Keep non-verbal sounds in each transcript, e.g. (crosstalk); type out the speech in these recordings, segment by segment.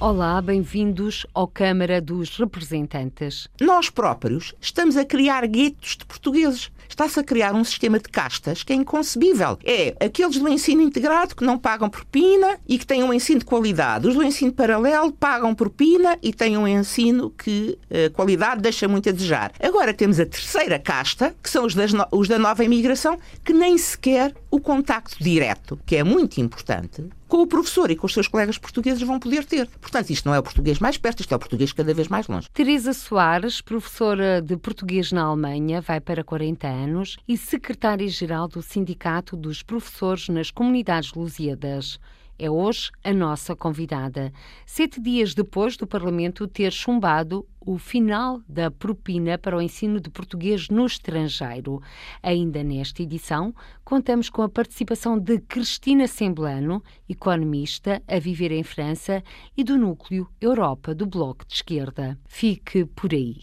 Olá, bem-vindos ao Câmara dos Representantes. Nós próprios estamos a criar guetos de portugueses está-se a criar um sistema de castas que é inconcebível. É aqueles do ensino integrado que não pagam propina e que têm um ensino de qualidade. Os do ensino paralelo pagam propina e têm um ensino que a eh, qualidade deixa muito a desejar. Agora temos a terceira casta, que são os, no... os da nova imigração, que nem sequer o contacto direto, que é muito importante, com o professor e com os seus colegas portugueses vão poder ter. Portanto, isto não é o português mais perto, isto é o português cada vez mais longe. Teresa Soares, professora de português na Alemanha, vai para 40 anos e secretária-geral do Sindicato dos Professores nas Comunidades Lusíadas é hoje a nossa convidada. Sete dias depois do Parlamento ter chumbado o final da propina para o ensino de português no estrangeiro. Ainda nesta edição, contamos com a participação de Cristina Semblano, economista a viver em França, e do Núcleo Europa do Bloco de Esquerda. Fique por aí.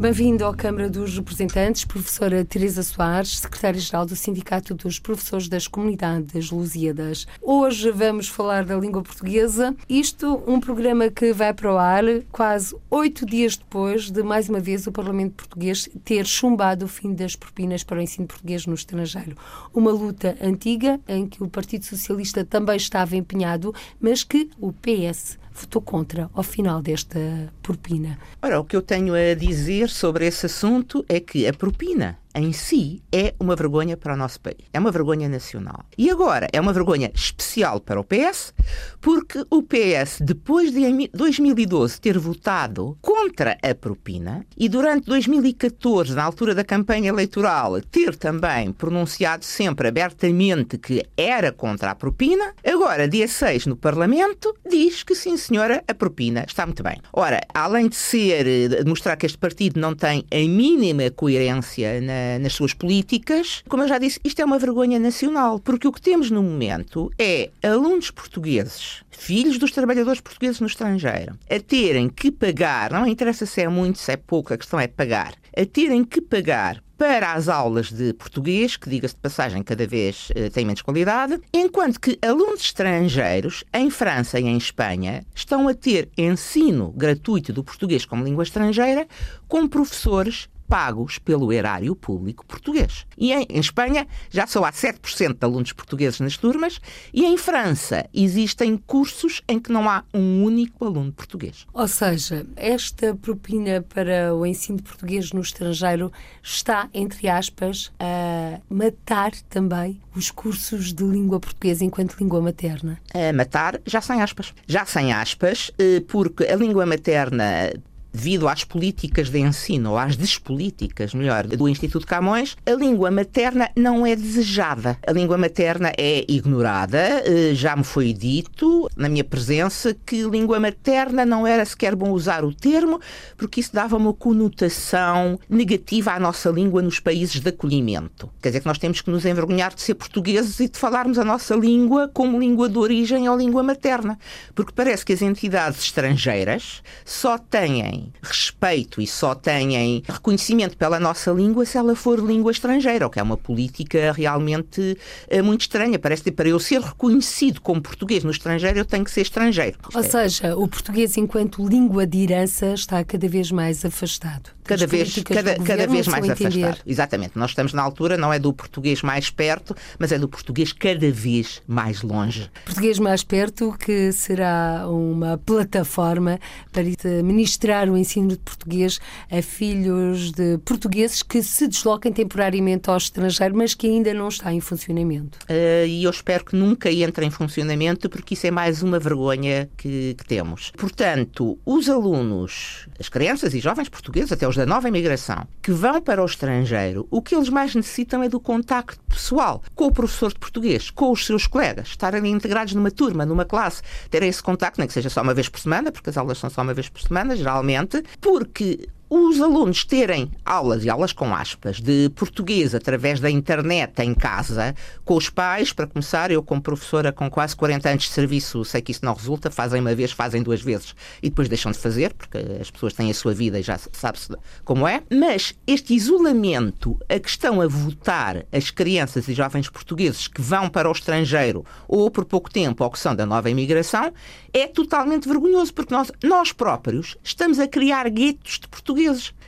Bem-vindo à Câmara dos Representantes, professora Teresa Soares, secretária-geral do Sindicato dos Professores das Comunidades Lusíadas. Hoje vamos falar da língua portuguesa. Isto, um programa que vai para o ar quase oito dias depois de, mais uma vez, o Parlamento Português ter chumbado o fim das propinas para o ensino português no estrangeiro. Uma luta antiga em que o Partido Socialista também estava empenhado, mas que o PS votou contra ao final desta propina. Ora, o que eu tenho a dizer sobre esse assunto é que a propina em si é uma vergonha para o nosso país. É uma vergonha nacional. E agora é uma vergonha especial para o PS, porque o PS, depois de 2012 ter votado contra a propina e durante 2014, na altura da campanha eleitoral, ter também pronunciado sempre abertamente que era contra a propina, agora, dia 6 no Parlamento, diz que sim, senhora, a propina está muito bem. Ora, além de ser, de mostrar que este partido não tem a mínima coerência na nas suas políticas. Como eu já disse, isto é uma vergonha nacional, porque o que temos no momento é alunos portugueses, filhos dos trabalhadores portugueses no estrangeiro, a terem que pagar, não interessa se é muito, se é pouco, a questão é pagar, a terem que pagar para as aulas de português, que diga-se de passagem cada vez uh, tem menos qualidade, enquanto que alunos estrangeiros em França e em Espanha estão a ter ensino gratuito do português como língua estrangeira com professores pagos pelo erário público português. E em, em Espanha já só há 7% de alunos portugueses nas turmas e em França existem cursos em que não há um único aluno português. Ou seja, esta propina para o ensino de português no estrangeiro está, entre aspas, a matar também os cursos de língua portuguesa enquanto língua materna? A matar, já sem aspas. Já sem aspas, eh, porque a língua materna devido às políticas de ensino, ou às despolíticas, melhor, do Instituto Camões, a língua materna não é desejada. A língua materna é ignorada. Eh, já me foi dito, na minha presença, que língua materna não era sequer bom usar o termo, porque isso dava uma conotação negativa à nossa língua nos países de acolhimento. Quer dizer que nós temos que nos envergonhar de ser portugueses e de falarmos a nossa língua como língua de origem ou língua materna. Porque parece que as entidades estrangeiras só têm respeito e só têm reconhecimento pela nossa língua se ela for língua estrangeira, o que é uma política realmente eh, muito estranha. Parece que para eu ser reconhecido como português no estrangeiro, eu tenho que ser estrangeiro. Ou seja, o português enquanto língua de herança está cada vez mais afastado. Cada vez, cada, cada vez mais afastado. Exatamente. Nós estamos na altura, não é do português mais perto, mas é do português cada vez mais longe. Português mais perto, que será uma plataforma para ministrar o ensino de português a filhos de portugueses que se desloquem temporariamente ao estrangeiro, mas que ainda não está em funcionamento. Uh, e eu espero que nunca entre em funcionamento, porque isso é mais uma vergonha que, que temos. Portanto, os alunos, as crianças e jovens portugueses, até os da nova imigração, que vão para o estrangeiro, o que eles mais necessitam é do contacto pessoal com o professor de português, com os seus colegas, estarem integrados numa turma, numa classe, terem esse contacto, nem que seja só uma vez por semana, porque as aulas são só uma vez por semana, geralmente, porque os alunos terem aulas, e aulas com aspas, de português através da internet em casa, com os pais, para começar, eu como professora com quase 40 anos de serviço, sei que isso não resulta, fazem uma vez, fazem duas vezes e depois deixam de fazer, porque as pessoas têm a sua vida e já sabe-se como é. Mas este isolamento, a questão a votar as crianças e jovens portugueses que vão para o estrangeiro ou por pouco tempo ou que são da nova imigração, é totalmente vergonhoso, porque nós, nós próprios estamos a criar guetos de portugueses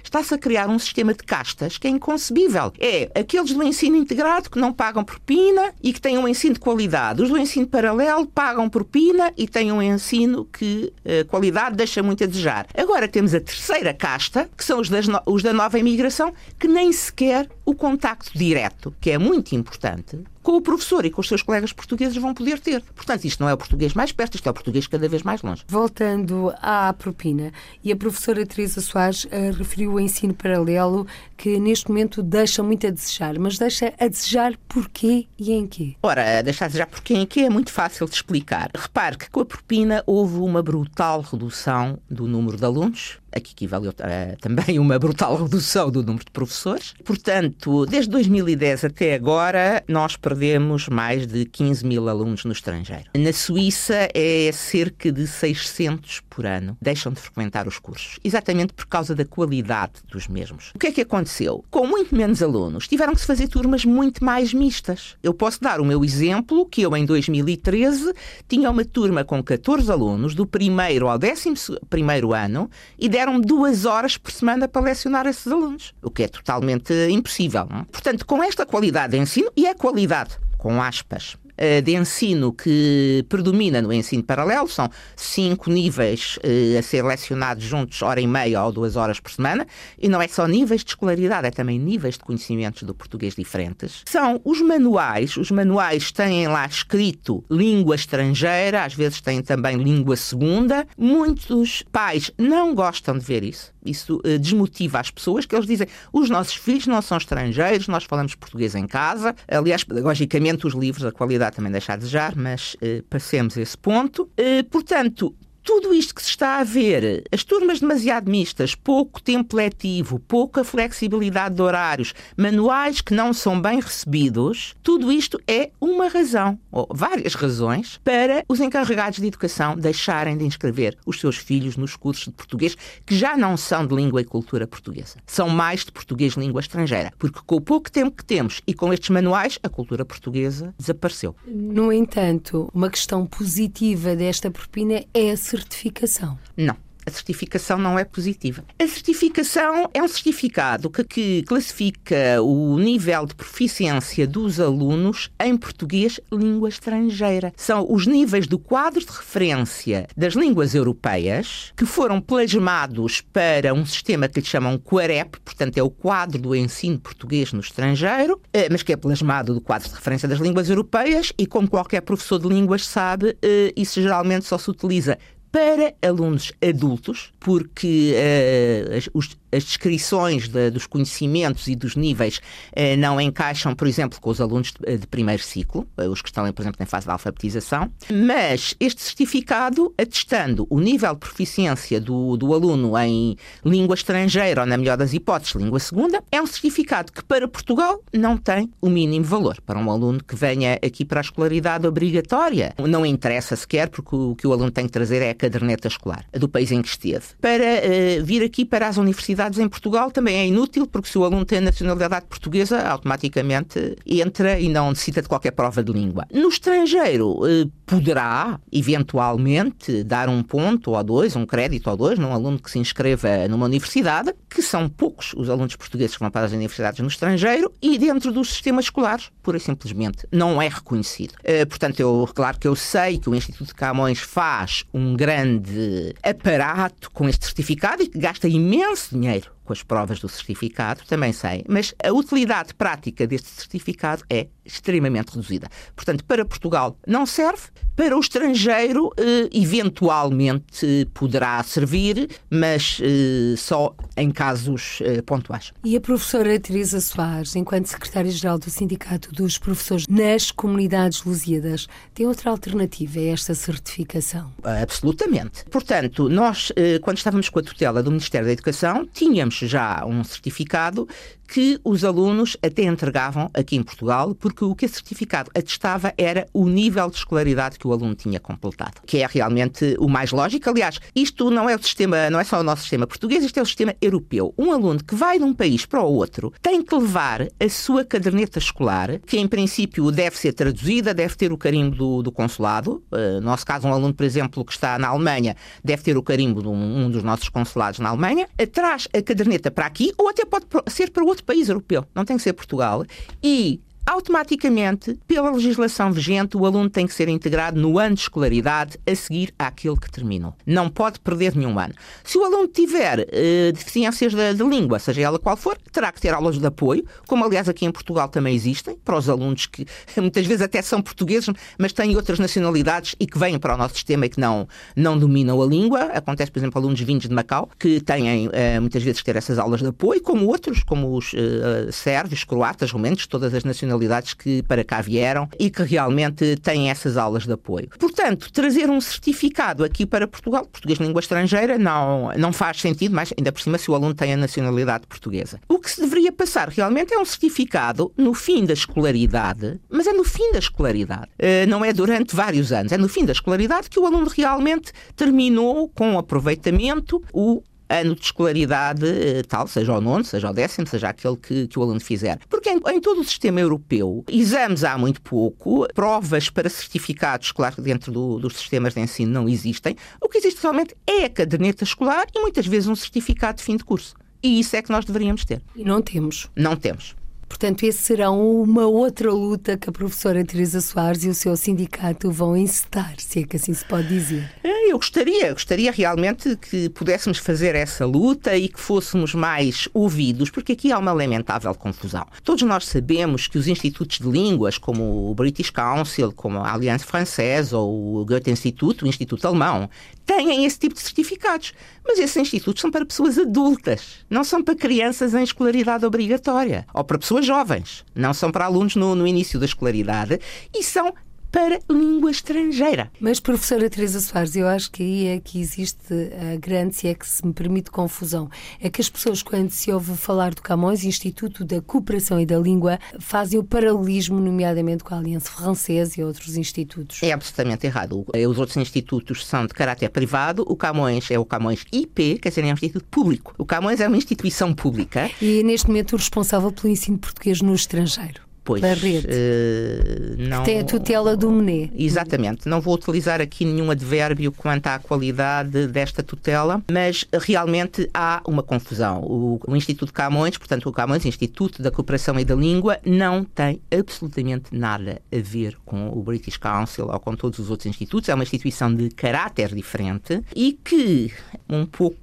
está-se a criar um sistema de castas que é inconcebível. É aqueles do ensino integrado que não pagam propina e que têm um ensino de qualidade. Os do ensino paralelo pagam propina e têm um ensino que a eh, qualidade deixa muito a desejar. Agora temos a terceira casta, que são os, das, os da nova imigração, que nem sequer o contacto direto, que é muito importante, com o professor e com os seus colegas portugueses vão poder ter. Portanto, isto não é o português mais perto, isto é o português cada vez mais longe. Voltando à propina, e a professora Teresa Soares uh, referiu o ensino paralelo que neste momento deixa muito a desejar, mas deixa a desejar porquê e em quê? Ora, deixar a desejar porquê e em quê é muito fácil de explicar. Repare que com a propina houve uma brutal redução do número de alunos, aqui equivaleu uh, também uma brutal redução do número de professores. Portanto, desde 2010 até agora, nós perdemos mais de 15 mil alunos no estrangeiro. Na Suíça é cerca de 600 por ano deixam de frequentar os cursos, exatamente por causa da qualidade dos mesmos. O que é que aconteceu? Com muito menos alunos, tiveram que se fazer turmas muito mais mistas. Eu posso dar o meu exemplo, que eu em 2013 tinha uma turma com 14 alunos, do primeiro ao décimo primeiro ano, e deram duas horas por semana para lecionar esses alunos, o que é totalmente impossível. Não? Portanto, com esta qualidade de ensino, e é qualidade, com aspas, de ensino que predomina no ensino paralelo, são cinco níveis eh, a ser lecionados juntos, hora e meia ou duas horas por semana, e não é só níveis de escolaridade, é também níveis de conhecimentos do português diferentes. São os manuais, os manuais têm lá escrito língua estrangeira, às vezes têm também língua segunda. Muitos pais não gostam de ver isso isso uh, desmotiva as pessoas, que eles dizem os nossos filhos não são estrangeiros, nós falamos português em casa. Aliás, pedagogicamente, os livros, a qualidade também deixa a desejar, mas uh, passemos esse ponto. Uh, portanto, tudo isto que se está a ver, as turmas demasiado mistas, pouco tempo letivo, pouca flexibilidade de horários, manuais que não são bem recebidos, tudo isto é uma razão, ou várias razões, para os encarregados de educação deixarem de inscrever os seus filhos nos cursos de português que já não são de língua e cultura portuguesa. São mais de português língua estrangeira, porque com o pouco tempo que temos e com estes manuais, a cultura portuguesa desapareceu. No entanto, uma questão positiva desta propina é a certificação? Não a certificação não é positiva. A certificação é um certificado que, que, classifica o nível de proficiência dos alunos em português língua estrangeira. São os níveis do quadro de referência das línguas europeias que foram plasmados para um sistema que lhe chamam QUAREP, portanto é o quadro do ensino português no estrangeiro, eh, mas que é plasmado do quadro de referência das línguas europeias e como qualquer professor de línguas sabe, eh, isso geralmente só se utiliza para alunos adultos, porque uh, os, as descrições de, dos conhecimentos e dos níveis uh, não encaixam, por exemplo, com os alunos de, de primeiro ciclo, uh, os que estão, por exemplo, em fase de alfabetização. Mas este certificado, atestando o nível de proficiência do, do aluno em língua estrangeira ou, na melhor das hipóteses, língua segunda, é um certificado que para Portugal não tem o mínimo valor. Para um aluno que venha aqui para a escolaridade obrigatória, não interessa sequer, porque o que o aluno tem que trazer é a caderneta escolar do país em que esteve. Para uh, vir aqui para as universidades em Portugal também é inútil, porque se o aluno tem a nacionalidade portuguesa, automaticamente entra e não necessita de qualquer prova de língua. No estrangeiro, uh, poderá, eventualmente, dar um ponto ou dois, um crédito ou dois, num aluno que se inscreva numa universidade, que são poucos os alunos portugueses que vão para as universidades no estrangeiro, e dentro dos sistemas escolares, pura e simplesmente, não é reconhecido. Uh, portanto, eu, claro que eu sei que o Instituto de Camões faz um grande aparato com este certificado e que gasta imenso dinheiro com as provas do certificado, também sei, mas a utilidade prática deste certificado é extremamente reduzida. Portanto, para Portugal não serve, para o estrangeiro, eh, eventualmente poderá servir, mas eh, só em casos eh, pontuais. E a professora Teresa Soares, enquanto secretária-geral do Sindicato dos Professores nas Comunidades Lusíadas, tem outra alternativa a esta certificação? Absolutamente. Portanto, nós, quando estávamos com a tutela do Ministério da Educação, tínhamos tínhamos já um certificado que os alunos até entregavam aqui em Portugal, porque o que esse certificado atestava era o nível de escolaridade que o aluno tinha completado, que é realmente o mais lógico. Aliás, isto não é o sistema, não é só o nosso sistema português, isto é o sistema europeu. Um aluno que vai de um país para o outro tem que levar a sua caderneta escolar, que em princípio deve ser traduzida, deve ter o carimbo do, do consulado. Uh, no nosso caso, um aluno, por exemplo, que está na Alemanha, deve ter o carimbo de um, um dos nossos consulados na Alemanha, traz a caderneta para aqui ou até pode ser para outro país europeu, não tem que ser Portugal, e automaticamente, pela legislação vigente, o aluno tem que ser integrado no ano de escolaridade a seguir àquele que terminou. Não pode perder nenhum ano. Se o aluno tiver uh, deficiências de, de, língua, seja ela qual for, terá que ter aulas de apoio, como aliás aqui em Portugal também existem, para os alunos que (laughs) muitas vezes até são portugueses, mas têm outras nacionalidades e que vêm para o nosso sistema e que não, não dominam a língua. Acontece, por exemplo, alunos vindos de Macau, que têm uh, muitas vezes que ter essas aulas de apoio, como outros, como os uh, sérvios, croatas, romenos, todas as nacionalidades nacionalidades que para cá vieram e que realmente têm essas aulas de apoio. Portanto, trazer um certificado aqui para Portugal, português língua estrangeira, não, não faz sentido, mas ainda por cima se o aluno tem a nacionalidade portuguesa. O que se deveria passar realmente é um certificado no fim da escolaridade, mas é no fim da escolaridade. Eh, não é durante vários anos, é no fim da escolaridade que o aluno realmente terminou com aproveitamento o ano de escolaridade eh, tal, seja o nono, seja o décimo, seja aquele que, que o aluno fizer. Porque em, em, todo o sistema europeu, exames há muito pouco, provas para certificados, claro que dentro do, dos sistemas de ensino não existem. O que existe realmente é a caderneta escolar e muitas vezes um certificado de fim de curso. E isso é que nós deveríamos ter. E não temos. Não temos. Portanto, esse será uma outra luta que a professora Teresa Soares e o seu sindicato vão encetar, se é que assim se pode dizer. É, eu gostaria, gostaria realmente que pudéssemos fazer essa luta e que fôssemos mais ouvidos, porque aqui há uma lamentável confusão. Todos nós sabemos que os institutos de línguas, como o British Council, como a Aliança Francesa ou o Goethe Instituto, o Instituto Alemão, têm esse tipo de certificados. Mas esses institutos são para pessoas adultas, não são para crianças em escolaridade obrigatória ou para pessoas jovens, não são para alunos no, no início da escolaridade e são para língua estrangeira. Mas, professora Teresa Soares, eu acho que aí é que existe a grande, se é que se me permite, confusão. É que as pessoas, quando se ouve falar do Camões, Instituto da Cooperação e da Língua, fazem o paralelismo, nomeadamente com a Aliança Francesa e outros institutos. É absolutamente errado. Os outros institutos são de caráter privado, o Camões é o Camões IP, quer dizer, é um instituto público. O Camões é uma instituição pública. E, neste momento, o responsável pelo ensino português no estrangeiro. Pois, da rede. Uh, não... Tem a tutela do MNE. Exatamente. Não vou utilizar aqui nenhum advérbio quanto à qualidade desta tutela, mas realmente há uma confusão. O, o Instituto Camões, portanto, o Camões, Instituto da Cooperação e da Língua, não tem absolutamente nada a ver com o British Council ou com todos os outros institutos. É uma instituição de caráter diferente e que, um pouco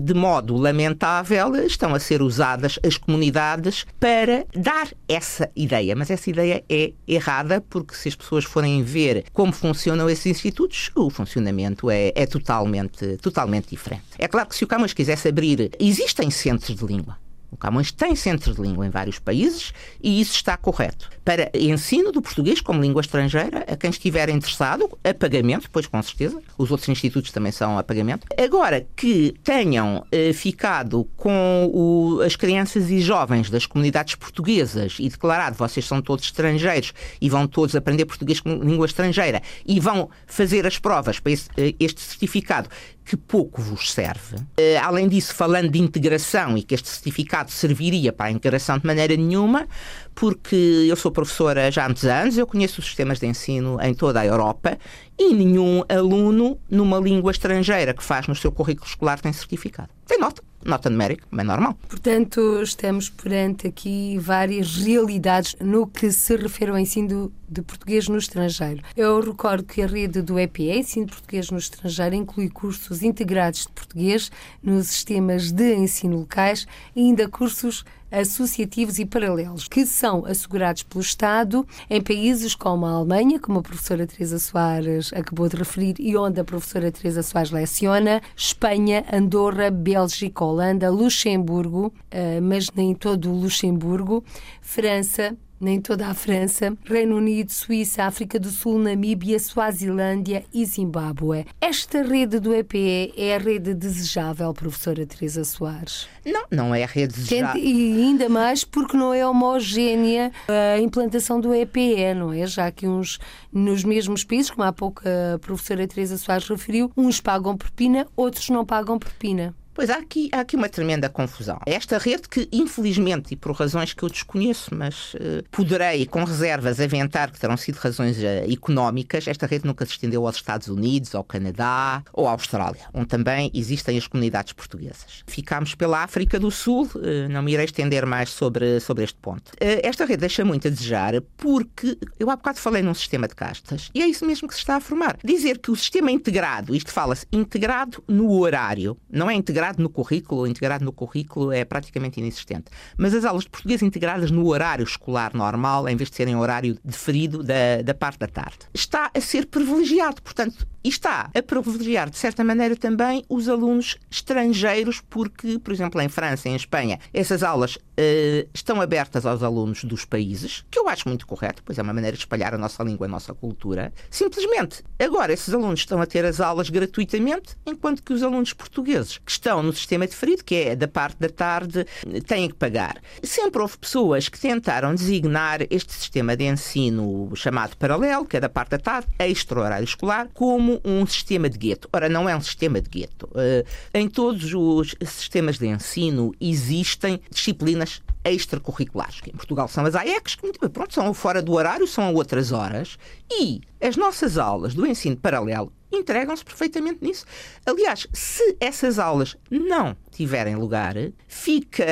de modo lamentável, estão a ser usadas as comunidades para dar essa ideia. Mas essa ideia é errada, porque se as pessoas forem ver como funcionam esses institutos, o funcionamento é, é totalmente, totalmente diferente. É claro que se o Camões quisesse abrir, existem centros de língua. O Camões tem centros de língua em vários países e isso está correto. Para ensino do português como língua estrangeira, a quem estiver interessado, a pagamento, pois com certeza, os outros institutos também são a pagamento. Agora, que tenham eh, ficado com o, as crianças e jovens das comunidades portuguesas e declarado vocês são todos estrangeiros e vão todos aprender português como língua estrangeira e vão fazer as provas para esse, eh, este certificado que pouco vos serve. Uh, além disso, falando de integração e que este certificado serviria para a integração de maneira nenhuma, porque eu sou professora já há muitos anos, eu conheço os sistemas de ensino em toda a Europa e nenhum aluno numa língua estrangeira que faz no seu currículo escolar tem certificado. Tem nota nota numérica, é normal. Portanto, estamos perante aqui várias realidades no que se refere ao ensino de português no estrangeiro. Eu recordo que a rede do EPE, Ensino Português no Estrangeiro, inclui cursos integrados de português nos sistemas de ensino locais e ainda cursos associativos e paralelos, que são assegurados pelo Estado em países como a Alemanha, como a professora Teresa Soares acabou de referir e onde a professora Teresa Soares leciona, Espanha, Andorra, Bélgica, Holanda, Luxemburgo, eh, mas nem todo o Luxemburgo, França, em toda a França, Reino Unido, Suíça, África do Sul, Namíbia, Suazilândia e Zimbábue. Esta rede do EPE é a rede desejável, professora Teresa Soares? Não, não é a rede desejável. E ainda mais porque não é homogénea a implantação do EPE, não é? Já que uns nos mesmos países, como há pouco a professora Teresa Soares referiu, uns pagam propina, outros não pagam propina. Pois há aqui, há aqui uma tremenda confusão. Esta rede que, infelizmente, e por razões que eu desconheço, mas uh, poderei, com reservas, aventar que terão sido razões uh, económicas, esta rede nunca se estendeu aos Estados Unidos, ao Canadá ou à Austrália, onde também existem as comunidades portuguesas. Ficámos pela África do Sul, uh, não me irei estender mais sobre, sobre este ponto. esta rede deixa muito a desejar porque eu há bocado falei num sistema de castas e é isso mesmo que se está a formar. Dizer que o sistema integrado, isto fala-se integrado no horário, não é integrado integrado no currículo, integrado no currículo é praticamente inexistente. Mas as aulas de português integradas no horário escolar normal, em vez de serem horário deferido da, da parte da tarde, está a ser privilegiado. Portanto, está a privilegiar, de certa maneira, também os alunos estrangeiros, porque, por exemplo, em França e em Espanha, essas aulas uh, estão abertas aos alunos dos países, que eu acho muito correto, pois é uma maneira de espalhar a nossa língua, a nossa cultura. Simplesmente, agora esses alunos estão a ter as aulas gratuitamente, enquanto que os alunos portugueses que estão no sistema deferido, que é da parte da tarde, têm que pagar. Sempre houve pessoas que tentaram designar este sistema de ensino chamado paralelo, que é da parte da tarde, extra-horário escolar, como um sistema de gueto. Ora, não é um sistema de gueto. Uh, em todos os sistemas de ensino existem disciplinas extracurriculares, que em Portugal são as AECs, que pronto, são fora do horário, são a outras horas, e as nossas aulas do ensino paralelo entregam-se perfeitamente nisso. Aliás, se essas aulas não tiverem lugar, fica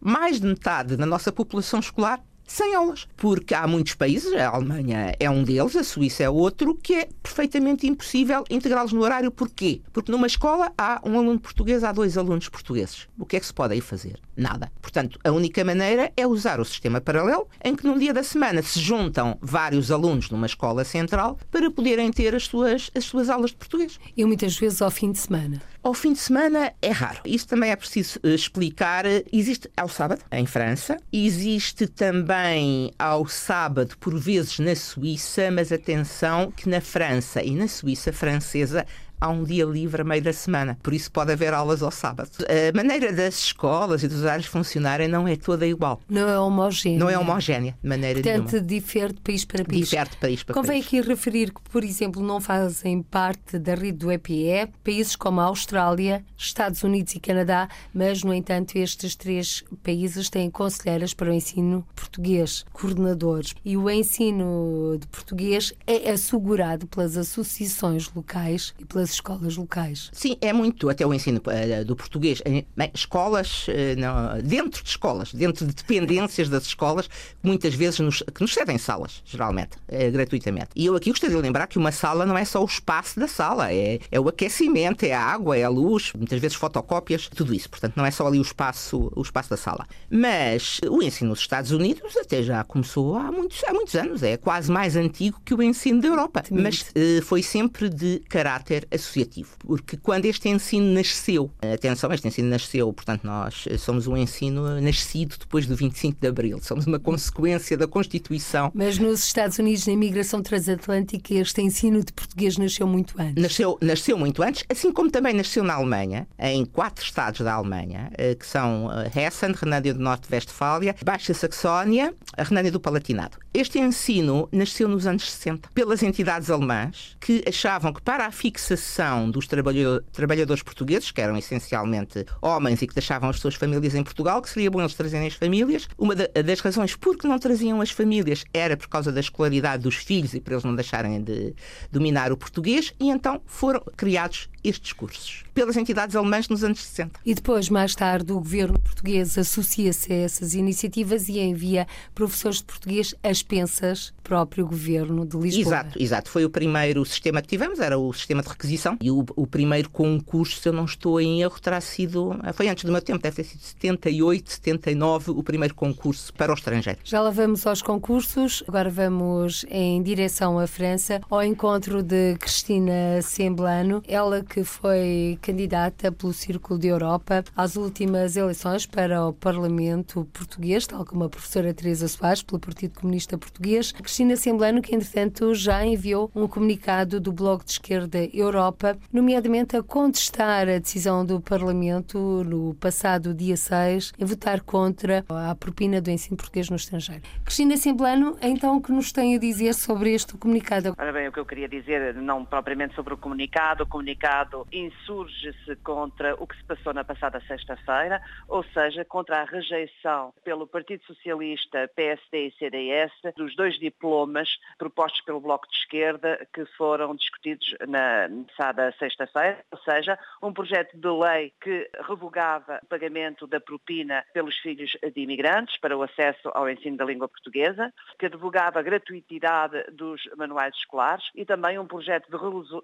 mais de metade da nossa população escolar sem aulas. Porque há muitos países, a Alemanha é um deles, a Suíça é outro, que é perfeitamente impossível integrá-los no horário. Porquê? Porque numa escola há um aluno português, há dois alunos portugueses. O que é que se pode aí fazer? Nada. Portanto, a única maneira é usar o sistema paralelo, em que num dia da semana se juntam vários alunos numa escola central para poderem ter as suas, as suas aulas de português. E muitas vezes ao fim de semana. Ao fim de semana é raro. Isso também é preciso eh, explicar. Existe ao sábado, em França, existe também ao sábado, por vezes na Suíça, mas atenção que na França e na Suíça francesa há um dia livre a meio da semana, por isso pode haver aulas ao sábado. A maneira das escolas e dos horários funcionarem não é toda igual. Não é homogénea. Não é homogénea, de maneira Portanto, nenhuma. difere de país para país. Difere de país para Convém país. aqui referir que, por exemplo, não fazem parte da rede do EPE países como a Austrália, Estados Unidos e Canadá, mas, no entanto, estes três países têm conselheiras para o ensino português, coordenadores. E o ensino de português é assegurado pelas associações locais e pelas escolas locais. Sim, é muito, até o ensino uh, do português. Bem, escolas, uh, não, dentro de escolas, dentro de dependências das escolas, muitas vezes nos, que nos cedem salas, geralmente, uh, gratuitamente. E eu aqui gostaria de lembrar que uma sala não é só o espaço da sala, é, é o aquecimento, é a água, é a luz, muitas vezes fotocópias, tudo isso. Portanto, não é só ali o espaço, o espaço da sala. Mas o ensino nos Estados Unidos até já começou há muitos, há muitos anos, é quase mais antigo que o ensino da Europa. Mas foi sempre de caráter associativo, porque quando este ensino nasceu, atenção, este ensino nasceu, portanto, nós somos um ensino nascido depois do 25 de Abril, somos uma consequência da Constituição. Mas nos Estados Unidos, na imigração transatlântica, este ensino de português nasceu muito antes. Nasceu, nasceu muito antes, assim como também nasceu na Alemanha, em quatro estados da Alemanha, eh, que são eh, Hessen, Renânia do Norte-Westfália, Baixa Saxónia, a Renânia do Palatinado. Este ensino nasceu nos anos 60 pelas entidades alemãs que achavam que para a fixação dos trabalhadores portugueses, que eram essencialmente homens e que deixavam as suas famílias em Portugal, que seria bom eles trazerem as famílias. Uma das razões por que não traziam as famílias era por causa da escolaridade dos filhos e para eles não deixarem de dominar o português, e então foram criados estes cursos pelas entidades alemãs nos anos 60. E depois, mais tarde, o governo português associa-se a essas iniciativas e envia professores de português às pensas próprio governo de Lisboa. Exato, exato. Foi o primeiro sistema que tivemos, era o sistema de requisição. E o, o primeiro concurso, se eu não estou em erro, terá sido. Foi antes do meu tempo, deve ter sido 78, 79, o primeiro concurso para o estrangeiro. Já lá vamos aos concursos, agora vamos em direção à França, ao encontro de Cristina Semblano, ela que foi candidata pelo Círculo de Europa às últimas eleições para o Parlamento Português, tal como a professora Teresa Soares, pelo Partido Comunista Português. Cristina Semblano, que entretanto já enviou um comunicado do Bloco de Esquerda Europa, nomeadamente a contestar a decisão do Parlamento no passado dia 6 em votar contra a propina do ensino português no estrangeiro. Cristina Semblano, então, o que nos tem a dizer sobre este comunicado? Ora bem, o que eu queria dizer, não propriamente sobre o comunicado, o comunicado insurge-se contra o que se passou na passada sexta-feira, ou seja, contra a rejeição pelo Partido Socialista, PSD e CDS dos dois diplomas propostos pelo Bloco de Esquerda que foram discutidos na passada sexta-feira, ou seja, um projeto de lei que revogava o pagamento da propina pelos filhos de imigrantes para o acesso ao ensino da língua portuguesa, que advogava a gratuitidade dos manuais escolares e também um projeto de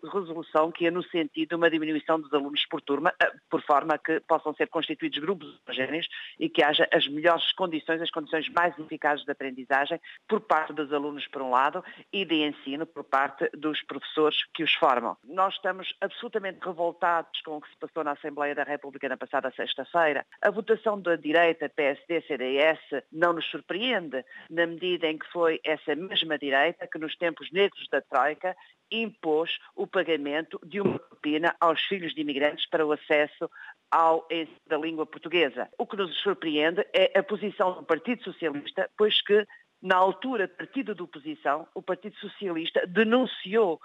resolução que ia no sentido de uma diminuição dos alunos por turma, eh, por forma que possam ser constituídos grupos homogéneos e que haja as melhores condições, as condições mais eficazes de aprendizagem por parte dos alunos, por um lado, e de ensino por parte dos professores que os formam. Nós estamos absolutamente revoltados com o que se passou na Assembleia da República na passada sexta-feira. A votação da direita, PSD, CDS, não nos surpreende, na medida em que foi essa mesma direita que nos tempos negros da Troika impôs o pagamento de uma propina aos filhos de imigrantes para o acesso ao da língua portuguesa. O que nos surpreende é a posição do Partido Socialista, pois que na altura, partido de oposição, o Partido Socialista denunciou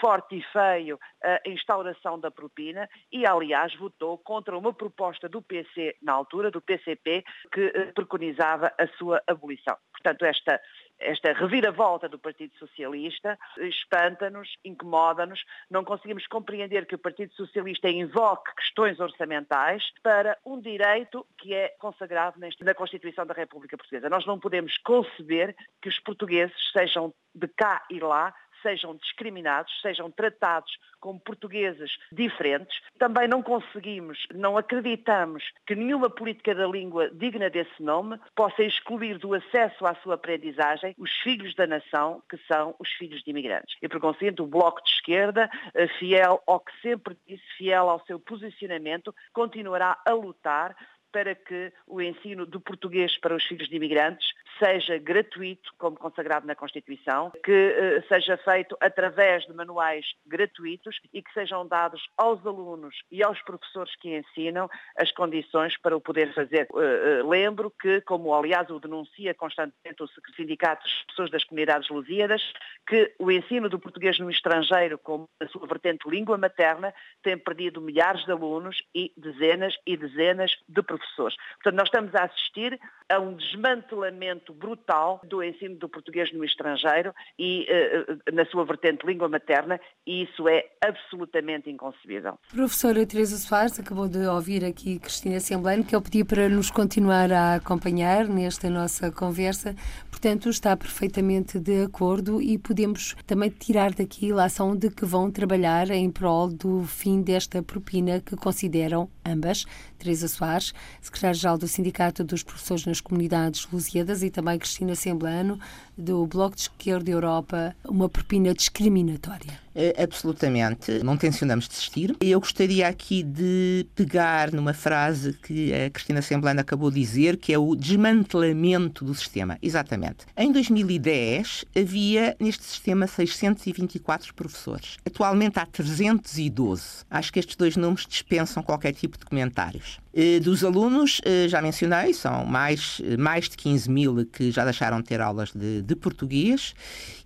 forte e feio a instauração da propina e, aliás, votou contra uma proposta do PC, na altura, do PCP, que eh, preconizava a sua abolição. Portanto, esta esta reviravolta do Partido Socialista espanta-nos, incomoda-nos, não conseguimos compreender que o Partido Socialista invoque questões orçamentais para um direito que é consagrado na Constituição da República Portuguesa. Nós não podemos conceber que os portugueses sejam de cá e lá sejam discriminados, sejam tratados como portugueses diferentes. Também não conseguimos, não acreditamos que nenhuma política da língua digna desse nome possa excluir do acesso à sua aprendizagem os filhos da nação, que são os filhos de imigrantes. E por conseguinte, o Bloco de Esquerda, eh, fiel ao que sempre disse, fiel ao seu posicionamento, continuará a lutar para que o ensino do português para os filhos de imigrantes seja gratuito, como consagrado na Constituição, que uh, seja feito através de manuais gratuitos e que sejam dados aos alunos e aos professores que ensinam as condições para o poder fazer. Uh, uh, lembro que, como aliás o denuncia constantemente o Sindicato das Pessoas das Comunidades Lusíadas, que o ensino do português no estrangeiro, como a sua vertente língua materna, tem perdido milhares de alunos e dezenas e dezenas de professores. Portanto, nós estamos a assistir a um desmantelamento brutal do ensino do português no estrangeiro e uh, na sua vertente língua materna e isso é absolutamente inconcebível. Professora Teresa Soares, acabou de ouvir aqui Cristina Semblano, que eu pedi para nos continuar a acompanhar nesta nossa conversa. Portanto, está perfeitamente de acordo e podemos também tirar daqui a ação de que vão trabalhar em prol do fim desta propina que consideram ambas, Teresa Soares, secretária-geral do Sindicato dos Professores nas Comunidades Lusíadas e também Cristina Semblano, do Bloco de Esquerda Europa, uma propina discriminatória. É, absolutamente, não tencionamos desistir. Eu gostaria aqui de pegar numa frase que a Cristina Semblano acabou de dizer, que é o desmantelamento do sistema. Exatamente. Em 2010 havia neste sistema 624 professores. Atualmente há 312. Acho que estes dois números dispensam qualquer tipo de comentários. Eh, dos alunos, eh, já mencionei, são mais, eh, mais de 15 mil que já deixaram de ter aulas de, de português.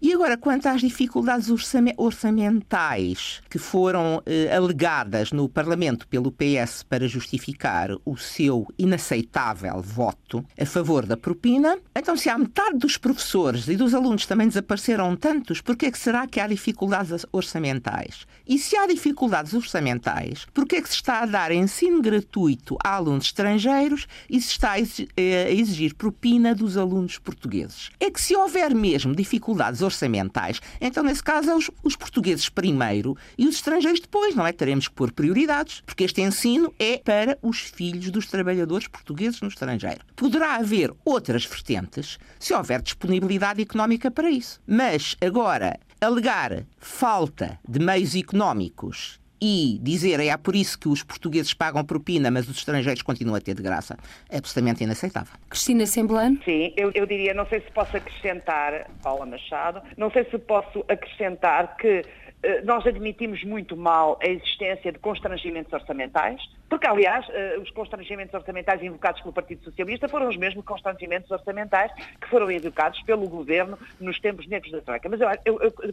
E agora, quanto às dificuldades orçamentais que foram alegadas no Parlamento pelo PS para justificar o seu inaceitável voto a favor da propina, então se há metade dos professores e dos alunos também desapareceram tantos, por é que será que há dificuldades orçamentais? E se há dificuldades orçamentais, por é que se está a dar ensino gratuito a alunos estrangeiros e se está eh, a exigir propina dos alunos portugueses. É que se houver mesmo dificuldades orçamentais, então nesse caso é os, os portugueses primeiro e os estrangeiros depois, não é? Teremos que pôr prioridades, porque este ensino é para os filhos dos trabalhadores portugueses no estrangeiro. Poderá haver outras vertentes se houver disponibilidade económica para isso. Mas agora, alegar falta de meios económicos e dizer é por isso que os portugueses pagam propina, mas os estrangeiros continuam a ter de graça, é absolutamente inaceitável. Cristina Semblano? Sim, eu, eu diria, não sei se posso acrescentar, Paula Machado, não sei se posso acrescentar que nós admitimos muito mal a existência de constrangimentos orçamentais, porque, aliás, eh, os constrangimentos orçamentais invocados pelo Partido Socialista foram os mesmos constrangimentos orçamentais que foram invocados pelo Governo nos tempos negros da Troika. Mas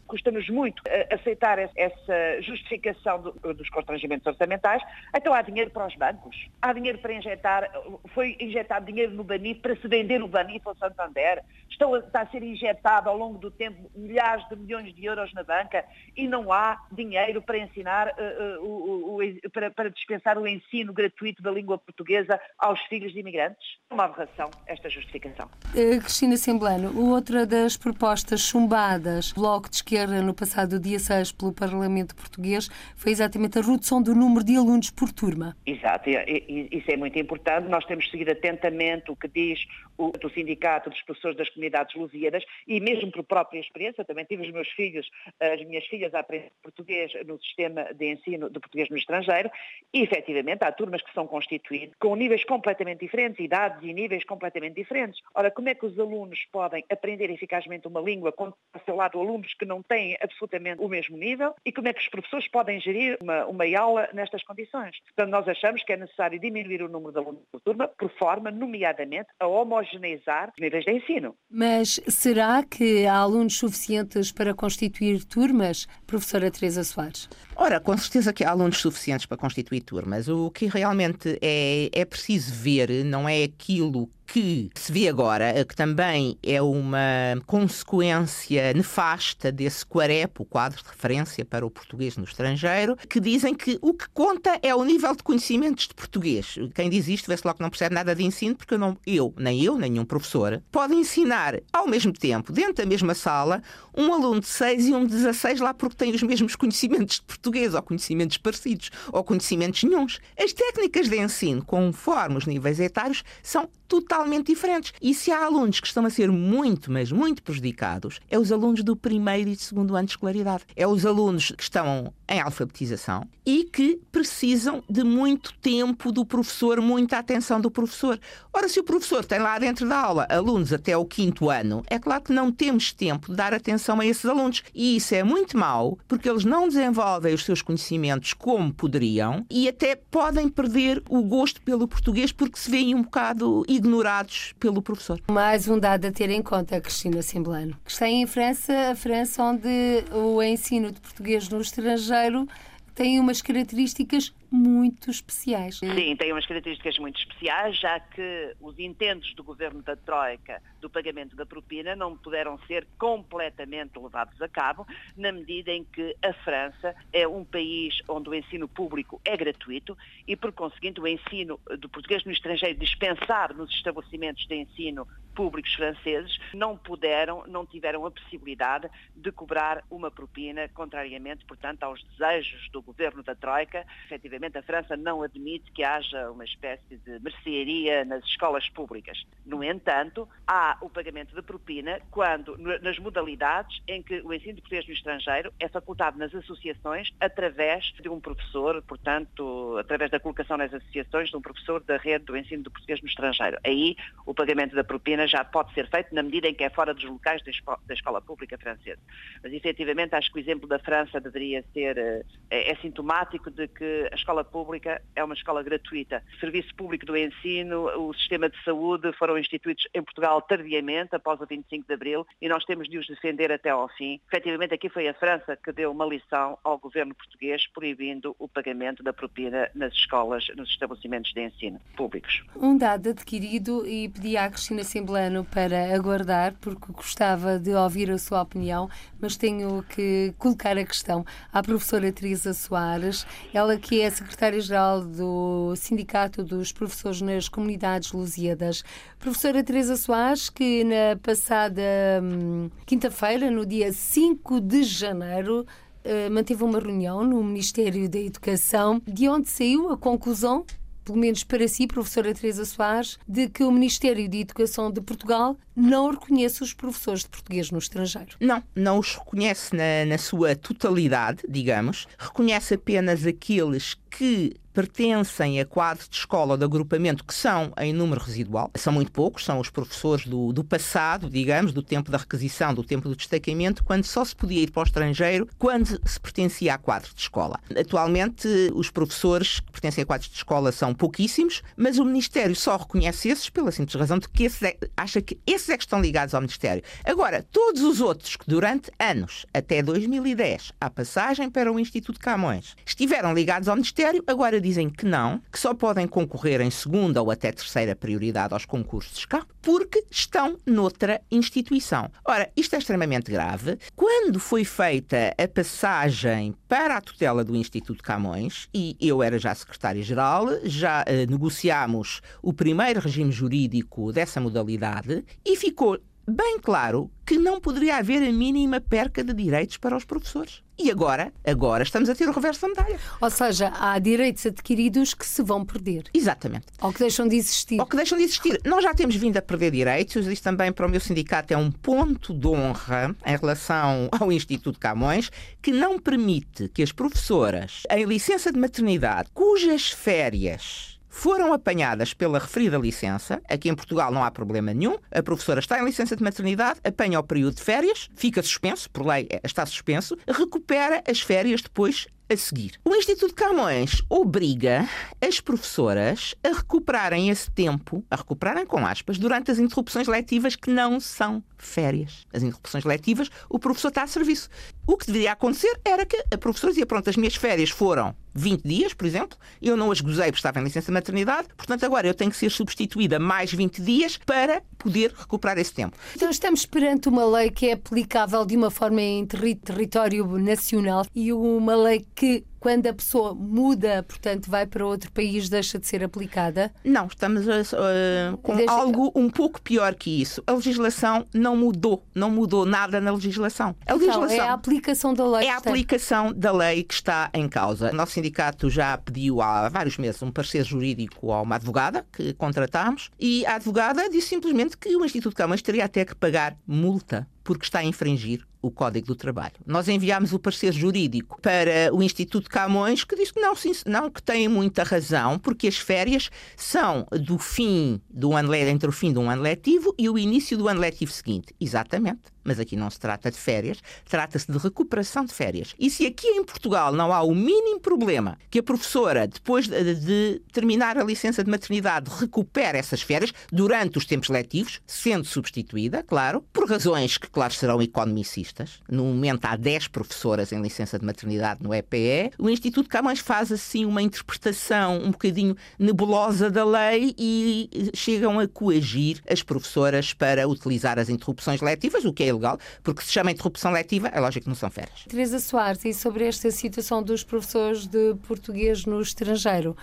custa-nos muito eh, aceitar essa justificação do, dos constrangimentos orçamentais. Então há dinheiro para os bancos, há dinheiro para injetar, foi injetado dinheiro no Banif para se vender o Banif ao Santander, Estão, está a ser injetado ao longo do tempo milhares de milhões de euros na banca e não não há dinheiro para ensinar, uh, uh, o, para, para, dispensar o ensino gratuito da língua portuguesa aos filhos de imigrantes? Uma aberração esta justificação. Uh, Cristina Semblano, outra das propostas chumbadas do Bloco de Esquerda no passado dia 6 pelo Parlamento Português foi exatamente a redução do número de alunos por turma. Exato, isso é muito importante. Nós temos de seguir atentamente o que diz o, o Sindicato dos Professores das Comunidades Lusíadas e mesmo por própria experiência, também tive os meus filhos, as minhas filhas a aprender português no sistema de ensino de português no estrangeiro e, efetivamente, há turmas que são constituídas com níveis completamente diferentes, idades e níveis completamente diferentes. Ora, como é que os alunos podem aprender eficazmente uma língua quando ao seu lado alunos que não têm absolutamente o mesmo nível e como é que os professores podem gerir uma, uma aula nestas condições? Portanto, nós achamos que é necessário diminuir o número de alunos por turma por forma, nomeadamente, a homogeneizar os níveis de ensino. Mas será que há alunos suficientes para constituir turmas? Professora Teresa Soares. Ora, com certeza que há alunos suficientes para constituir turmas. O que realmente é, é preciso ver não é aquilo que se vê agora, que também é uma consequência nefasta desse Quarep, o quadro de referência para o português no estrangeiro, que dizem que o que conta é o nível de conhecimentos de português. Quem diz isto vê-se logo que não percebe nada de ensino, porque eu, não, eu, nem eu, nenhum professor, pode ensinar ao mesmo tempo, dentro da mesma sala, um aluno de 6 e um de 16 lá porque tem os mesmos conhecimentos de português, ou conhecimentos parecidos, ou conhecimentos nenhums. As técnicas de ensino, conforme os níveis etários, são totalmente diferentes. E se há alunos que estão a ser muito, mas muito prejudicados, é os alunos do primeiro e segundo ano de escolaridade. É os alunos que estão em alfabetização e que precisam de muito tempo do professor, muita atenção do professor. Ora, se o professor tem lá dentro da aula alunos até o quinto ano, é claro que não temos tempo de dar atenção a esses alunos. E isso é muito mau, porque eles não desenvolvem os seus conhecimentos como poderiam e até podem perder o gosto pelo português porque se veem um bocado ignorados pelo professor. Mais um dado a ter em conta, Cristina Semblano, que está em França, a França onde o ensino de português no estrangeiro tem umas características muito especiais. Sim, tem umas características muito especiais, já que os intentos do governo da Troika do pagamento da propina não puderam ser completamente levados a cabo, na medida em que a França é um país onde o ensino público é gratuito e, por conseguinte, o ensino do português no estrangeiro dispensar nos estabelecimentos de ensino públicos franceses não puderam, não tiveram a possibilidade de cobrar uma propina, contrariamente, portanto, aos desejos do governo da Troika. Efetivamente, a França não admite que haja uma espécie de mercearia nas escolas públicas. No entanto, há o pagamento de propina quando, nas modalidades em que o ensino de português no estrangeiro é facultado nas associações através de um professor, portanto, através da colocação nas associações de um professor da rede do ensino de português no estrangeiro. Aí, o pagamento da propina já pode ser feito na medida em que é fora dos locais da escola pública francesa. Mas, efetivamente, acho que o exemplo da França deveria ser, eh, é, é sintomático de que a escola pública é uma escola gratuita. O Serviço Público do Ensino, o sistema de saúde foram instituídos em Portugal tardiamente, após o 25 de Abril, e nós temos de os defender até ao fim. Efetivamente, aqui foi a França que deu uma lição ao governo português proibindo o pagamento da propina nas escolas, nos estabelecimentos de ensino públicos. Um dado adquirido e pedi à Cristina Assembleia plano para aguardar, porque gostava de ouvir a sua opinião, mas tenho que colocar a questão à professora Teresa Soares, ela que é secretária-geral do Sindicato dos Professores nas Comunidades Lusíadas. Professora Teresa Soares, que na passada hum, quinta-feira, no dia 5 de janeiro, uh, manteve uma reunião no Ministério da Educação, de onde saiu a conclusão pelo menos para si, professora Teresa Soares, de que o Ministério de Educação de Portugal não reconhece os professores de português no estrangeiro. Não, não os reconhece na, na sua totalidade, digamos. Reconhece apenas aqueles que pertencem a quadro de escola ou de agrupamento que são em número residual. São muito poucos, são os professores do, do passado, digamos, do tempo da requisição, do tempo do destacamento, quando só se podia ir para o estrangeiro quando se pertencia a quadro de escola. Atualmente, os professores que pertencem a quadros de escola são pouquíssimos, mas o Ministério só reconhece esses pela simples razão de que esses é, acha que esses é que estão ligados ao Ministério. Agora, todos os outros que durante anos, até 2010, à passagem para o Instituto Camões, estiveram ligados ao Ministério, agora dizem que não, que só podem concorrer em segunda ou até terceira prioridade aos concursos cá, porque estão noutra instituição. Ora, isto é extremamente grave. Quando foi feita a passagem para a tutela do Instituto Camões, e eu era já secretária-geral, já eh, negociámos o primeiro regime jurídico dessa modalidade e ficou bem claro que não poderia haver a mínima perca de direitos para os professores. E agora, agora estamos a ter o reverso da medalha. Ou seja, há direitos adquiridos que se vão perder. Exatamente. Ou que deixam de existir. Ou que deixam de existir. Nós já temos vindo a perder direitos. Isto também para o meu sindicato é um ponto de honra em relação ao Instituto Camões, que não permite que as professoras em licença de maternidade, cujas férias foram apanhadas pela referida licença. Aqui em Portugal não há problema nenhum. A professora está em licença de maternidade, apanha o período de férias, fica suspenso, por lei está suspenso, recupera as férias depois a seguir. O Instituto Camões obriga as professoras a recuperarem esse tempo, a recuperarem com aspas, durante as interrupções letivas que não são férias. As interrupções letivas, o professor está a serviço. O que deveria acontecer era que a professora dizia: pronto, as minhas férias foram 20 dias, por exemplo, eu não as gozei porque estava em licença de maternidade, portanto agora eu tenho que ser substituída mais 20 dias para poder recuperar esse tempo. Então estamos perante uma lei que é aplicável de uma forma em território nacional e uma lei que quando a pessoa muda, portanto, vai para outro país, deixa de ser aplicada? Não, estamos uh, com deixa... algo um pouco pior que isso. A legislação não mudou, não mudou nada na legislação. A então, legislação é a aplicação da lei. É a aplicação da lei que está em causa. O nosso sindicato já pediu há vários meses um parecer jurídico a uma advogada que contratámos e a advogada disse simplesmente que o Instituto de Camões teria até que pagar multa porque está a infringir o Código do Trabalho. Nós enviámos o parecer jurídico para o Instituto Camões, que disse que não, sim, não, que tem muita razão, porque as férias são do fim do ano entre o fim de um ano letivo e o início do ano letivo seguinte. Exatamente. Mas aqui não se trata de férias, trata-se de recuperação de férias. E se aqui em Portugal não há o mínimo problema que a professora, depois de, terminar a licença de maternidade, recupere essas férias durante os tempos letivos, sendo substituída, claro, por razões que, claro, serão economicistas. No momento há 10 professoras em licença de maternidade no EPE. O Instituto Camões faz assim uma interpretação um bocadinho nebulosa da lei e chegam a coagir as professoras para utilizar as interrupções letivas, o que é porque se chama interrupção letiva, é lógico que não são férias. Teresa Soares, e sobre esta situação dos professores de português no estrangeiro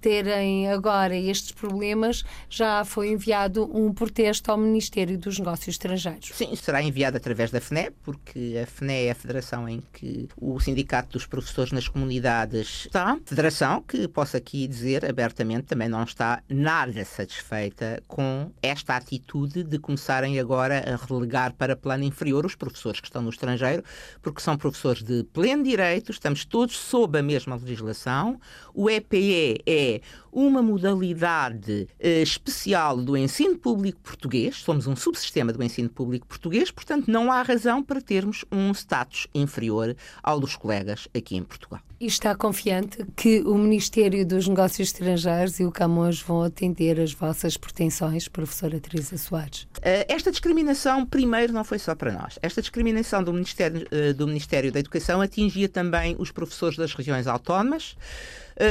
terem agora estes problemas, já foi enviado um protesto ao Ministério dos Negócios Estrangeiros. Sim, será enviado através da FNE, porque a FNE é a federação em que o Sindicato dos Professores nas Comunidades está. Federação que, posso aqui dizer abertamente, também não está nada satisfeita com esta atitude de começarem agora a relegar para plano inferior os professores que estão no estrangeiro, porque são professores de pleno direito, estamos todos sob a mesma legislação. O EPE é uma modalidade eh, especial do ensino público português, somos um subsistema do ensino público português, portanto não há razão para termos um status inferior ao dos colegas aqui em Portugal. E está confiante que o Ministério dos Negócios Estrangeiros e o Camões vão atender as vossas pretensões, professora Teresa Soares? Eh, esta discriminação, primeiro, não foi só para nós. Esta discriminação do Ministério, eh, do Ministério da Educação atingia também os professores das regiões autónomas,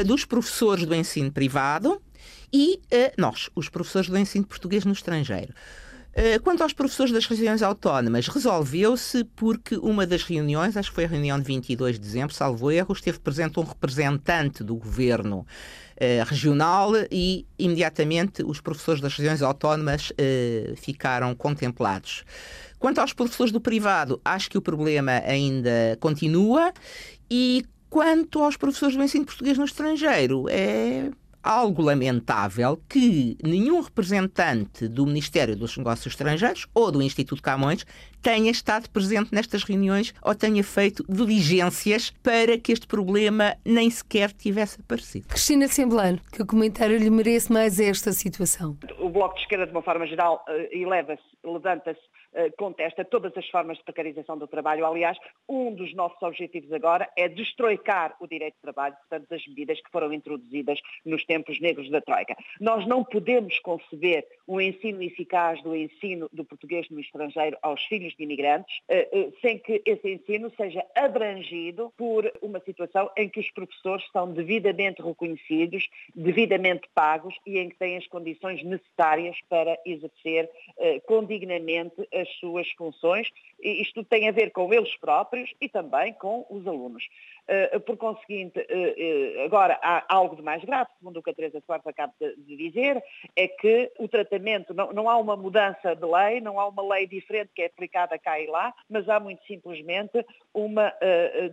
dos professores do ensino privado e eh, nós, os professores do ensino português no estrangeiro. Eh, quanto aos professores das regiões autónomas, resolveu-se porque uma das reuniões, acho que foi a reunião de 22 de dezembro, salvo erro, esteve presente um representante do governo regional e imediatamente os professores das regiões autónomas ficaram contemplados. Quanto aos professores do privado, acho que o problema ainda continua e Quanto aos professores do ensino português no estrangeiro, é algo lamentável que nenhum representante do Ministério dos Negócios Estrangeiros ou do Instituto Camões tenha estado presente nestas reuniões ou tenha feito diligências para que este problema nem sequer tivesse aparecido. Cristina Semblano, que comentário lhe merece mais esta situação? O Bloco de Esquerda, de uma forma geral, eh, eleva-se, levanta-se contesta todas as formas de precarização do trabalho. Aliás, um dos nossos objetivos agora é destroicar o direito de trabalho, portanto, das medidas que foram introduzidas nos tempos negros da Troika. Nós não podemos conceber um ensino eficaz do ensino do português no estrangeiro aos filhos de imigrantes, eh, eh, sem que esse ensino seja abrangido por uma situação em que os professores são devidamente reconhecidos, devidamente pagos e em que têm as condições necessárias para exercer condignamente as suas funções. E isto tem a ver com eles próprios e também com os alunos. Eh, por conseguinte, eh, eh, agora há algo de mais grave, segundo o que a Teresa Soares acaba de dizer, é que o tratamento, não, não há uma mudança de lei, não há uma lei diferente que é aplicada cá e lá, mas há muito simplesmente uma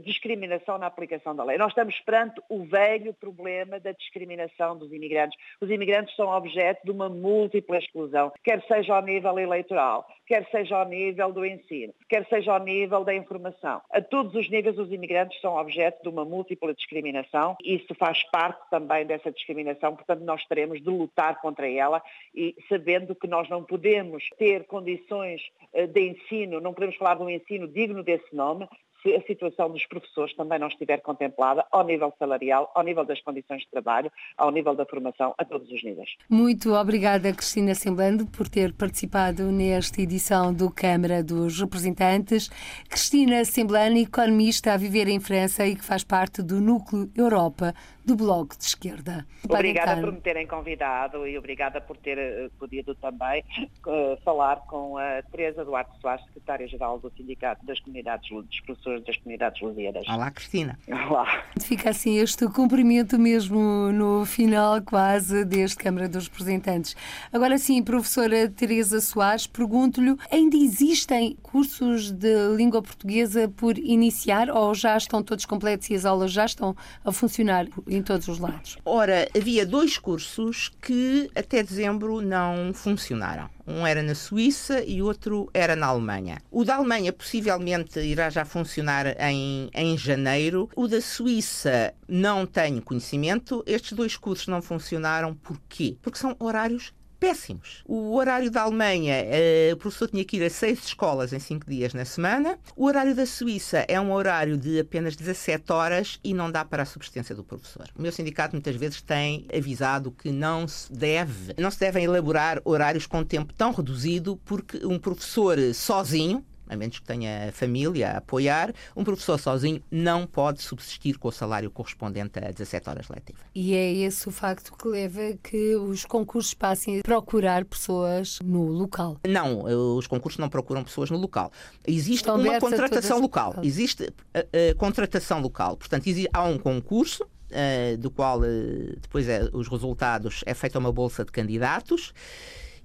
discriminação na aplicação da lei. Nós estamos perante o velho problema da discriminação dos imigrantes. Os imigrantes são objeto de uma múltipla exclusão, quer seja ao nível eleitoral, quer seja ao nível do ensino, quer seja ao nível da informação. A todos os níveis os imigrantes são objeto de uma múltipla discriminação isso faz parte também dessa discriminação, portanto nós teremos de lutar contra ela e sabendo que nós não podemos ter condições eh, de ensino, não podemos falar de um ensino digno desse nome, se a situação dos professores também não estiver contemplada ao nível salarial, ao nível das condições de trabalho, ao nível da formação, a todos os níveis. Muito obrigada, Cristina Semblando, por ter participado nesta edição do Câmara dos Representantes. Cristina Semblano, economista a viver em França e que faz parte do Núcleo Europa do Bloco de Esquerda. Obrigada por me terem convidado e obrigada por ter uh, podido também uh, falar com a Teresa Duarte Soares, secretária-geral do Sindicato das Comunidades dos Professores das Comunidades Lusíadas. Olá, Cristina. Olá. Fica assim este cumprimento mesmo no final quase deste Câmara dos Representantes. Agora sim, professora Teresa Soares, pergunto-lhe, ainda existem cursos de língua portuguesa por iniciar ou já estão todos completos e as aulas já estão a funcionar em todos os lados? Ora, havia dois cursos que até dezembro não funcionaram. Um era na Suíça e outro era na Alemanha. O da Alemanha possivelmente irá já funcionar em, em janeiro. O da Suíça não tenho conhecimento. Estes dois cursos não funcionaram. Porquê? Porque são horários péssimos. O horário da Alemanha, eh, o professor tinha que ir a seis escolas em cinco dias na semana. O horário da Suíça é um horário de apenas 17 horas e não dá para a subsistência do professor. O meu sindicato muitas vezes tem avisado que não se deve, não se devem elaborar horários com tempo tão reduzido porque um professor sozinho, a menos que tenha família a apoiar, um professor sozinho não pode subsistir com o salário correspondente a 17 horas letivas. E é esse o facto que leva que os concursos passem a procurar pessoas no local? Não, os concursos não procuram pessoas no local. Existe Estão uma contratação local. Existe a, a, contratação local. Portanto, existe, há um concurso uh, do qual uh, depois é, os resultados é feita uma bolsa de candidatos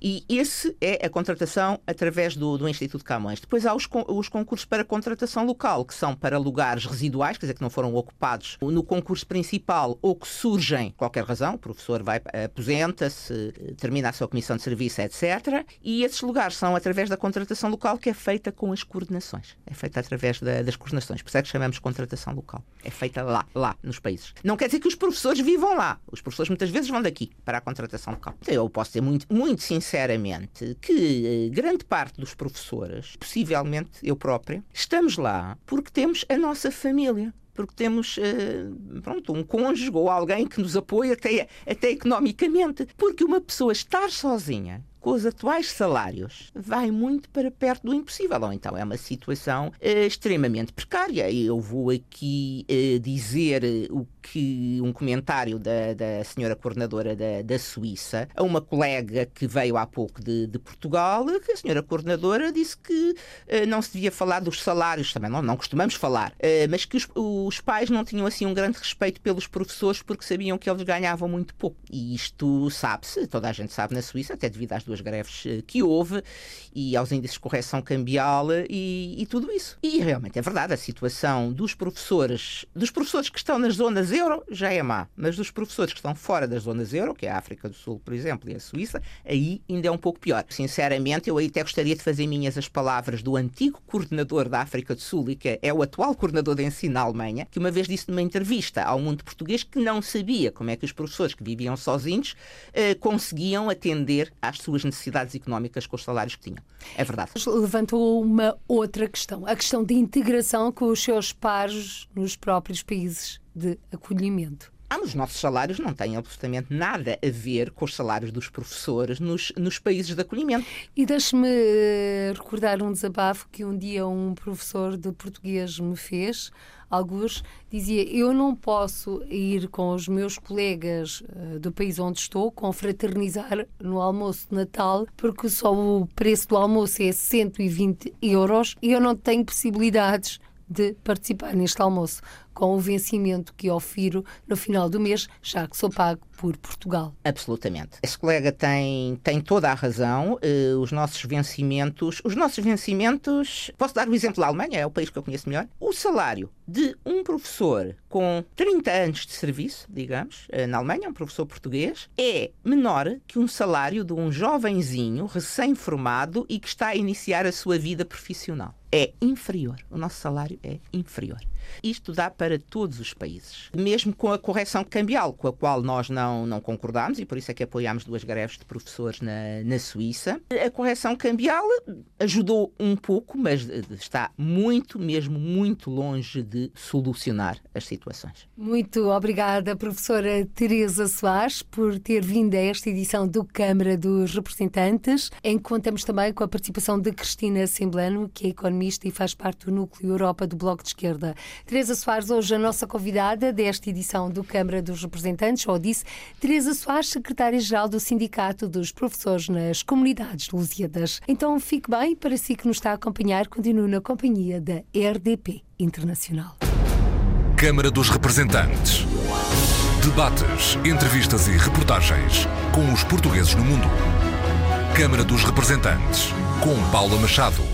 e esse é a contratação através do, do Instituto Camões. Depois há os, os, concursos para contratação local, que são para lugares residuais, quer dizer, que não foram ocupados no concurso principal ou que surgem por qualquer razão, o professor vai aposenta-se, termina a sua comissão de serviço, etc. E esses lugares são através da contratação local que é feita com as coordenações. É feita através da, das coordenações. Por isso é que chamamos contratação local. É feita lá, lá, nos países. Não quer dizer que os professores vivam lá. Os professores muitas vezes vão daqui para a contratação local. Eu posso ser muito, muito sincero sinceramente que eh, grande parte dos professores, possivelmente eu própria, estamos lá porque temos a nossa família porque temos uh, pronto, um cônjuge ou alguém que nos apoia até, até economicamente. Porque uma pessoa estar sozinha com os atuais salários, vai muito para perto do impossível. Ou então é uma situação uh, extremamente precária. Eu vou aqui uh, dizer o que um comentário da, da senhora coordenadora da, da Suíça a uma colega que veio há pouco de, de Portugal, que a senhora coordenadora disse que não se devia falar dos salários, também não, não costumamos falar, mas que os, os pais não tinham assim um grande respeito pelos professores porque sabiam que eles ganhavam muito pouco. E isto sabe-se, toda a gente sabe na Suíça, até devido às duas duas greves eh, que houve, e aos índices de correção cambial e, e, tudo isso. E realmente é verdade, a situação dos professores, dos professores que estão nas zonas euro já é má, mas dos professores que estão fora das zonas euro, que é a África do Sul, por exemplo, e a Suíça, aí ainda é um pouco pior. Sinceramente, eu aí até gostaria de fazer minhas as palavras do antigo coordenador da África do Sul e que é o atual coordenador de ensino na Alemanha, que uma vez disse numa entrevista ao mundo português que não sabia como é que os professores que viviam sozinhos eh, conseguiam atender às suas necessidades económicas com os salários que tinham. É verdade. Levantou uma outra questão, a questão de integração com os seus pares nos próprios países de acolhimento. Ah, os nossos salários não têm absolutamente nada a ver com os salários dos professores nos, nos países de acolhimento. E deixe-me eh, recordar um desabafo que um dia um professor de português me fez. Alguns dizia: Eu não posso ir com os meus colegas uh, do país onde estou confraternizar no almoço de Natal, porque só o preço do almoço é 120 euros e eu não tenho possibilidades de participar neste almoço com o vencimento que ofiro no final do mês, já que sou pago por Portugal. Absolutamente. Esse colega tem, tem toda a razão. Uh, os nossos vencimentos, os nossos vencimentos, posso dar o exemplo da Alemanha, é o país que eu conheço melhor. O salário de um professor com 30 anos de serviço, digamos, uh, na Alemanha, um professor português, é menor que um salário de um jovenzinho recém-formado e que está a iniciar a sua vida profissional. É inferior. O nosso salário é inferior. Isto dá para todos os países. Mesmo com a correção cambial, com a qual nós não, não concordamos, e por isso é que apoiámos duas greves de professores na, na Suíça, a correção cambial ajudou um pouco, mas está muito, mesmo muito longe de solucionar as situações. Muito obrigada, professora Teresa Soares, por ter vindo a esta edição do Câmara dos Representantes, em que contamos também com a participação de Cristina Semblano, que é economista e faz parte do Núcleo Europa do Bloco de Esquerda. Teresa Soares, hoje a nossa convidada desta edição do Câmara dos Representantes, ou disse Teresa Soares, secretária-geral do Sindicato dos Professores nas Comunidades Lusíadas. Então fique bem, para si que nos está a acompanhar, continue na companhia da RDP Internacional. Câmara dos Representantes. Debates, entrevistas e reportagens com os portugueses no mundo. Câmara dos Representantes, com Paula Machado.